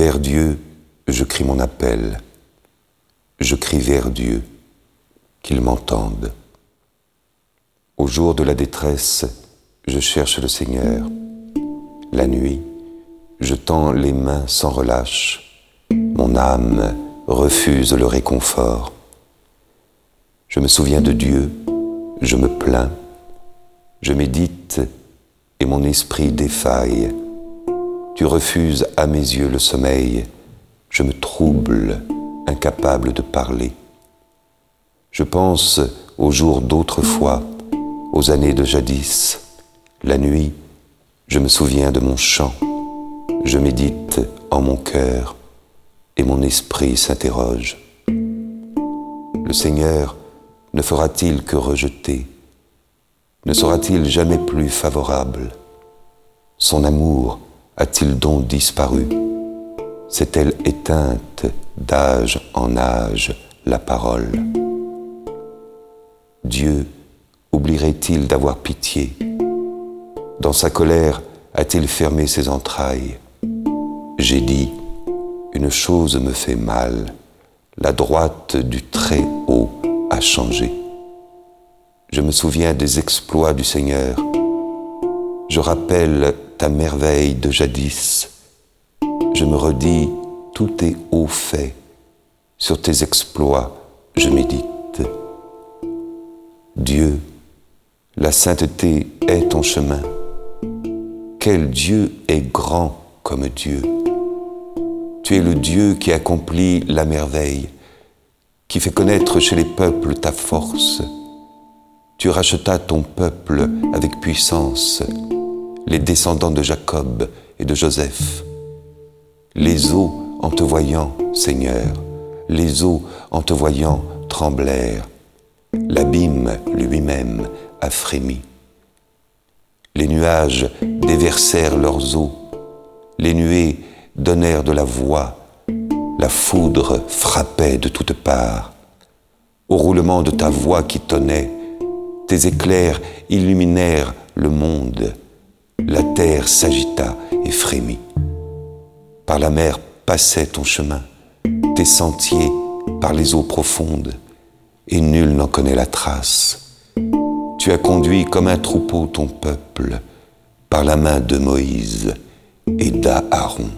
vers Dieu, je crie mon appel. Je crie vers Dieu, qu'il m'entende. Au jour de la détresse, je cherche le Seigneur. La nuit, je tends les mains sans relâche. Mon âme refuse le réconfort. Je me souviens de Dieu, je me plains, je médite et mon esprit défaille. Tu refuses à mes yeux le sommeil, je me trouble, incapable de parler. Je pense aux jours d'autrefois, aux années de jadis. La nuit, je me souviens de mon chant, je médite en mon cœur et mon esprit s'interroge. Le Seigneur ne fera-t-il que rejeter? Ne sera-t-il jamais plus favorable? Son amour a-t-il donc disparu? S'est-elle éteinte d'âge en âge la parole? Dieu oublierait-il d'avoir pitié? Dans sa colère a-t-il fermé ses entrailles? J'ai dit, une chose me fait mal, la droite du Très-Haut a changé. Je me souviens des exploits du Seigneur. Je rappelle ta merveille de jadis. Je me redis tout est haut fait. Sur tes exploits, je médite. Dieu, la sainteté est ton chemin. Quel Dieu est grand comme Dieu. Tu es le Dieu qui accomplit la merveille qui fait connaître chez les peuples ta force. Tu rachetas ton peuple avec puissance, les descendants de Jacob et de Joseph. Les eaux, en te voyant, Seigneur, les eaux, en te voyant, tremblèrent. L'abîme lui-même a frémi. Les nuages déversèrent leurs eaux. Les nuées donnèrent de la voix la foudre frappait de toutes parts. Au roulement de ta voix qui tonnait, tes éclairs illuminèrent le monde. La terre s'agita et frémit. Par la mer passait ton chemin, tes sentiers par les eaux profondes, et nul n'en connaît la trace. Tu as conduit comme un troupeau ton peuple par la main de Moïse et d'Aaron.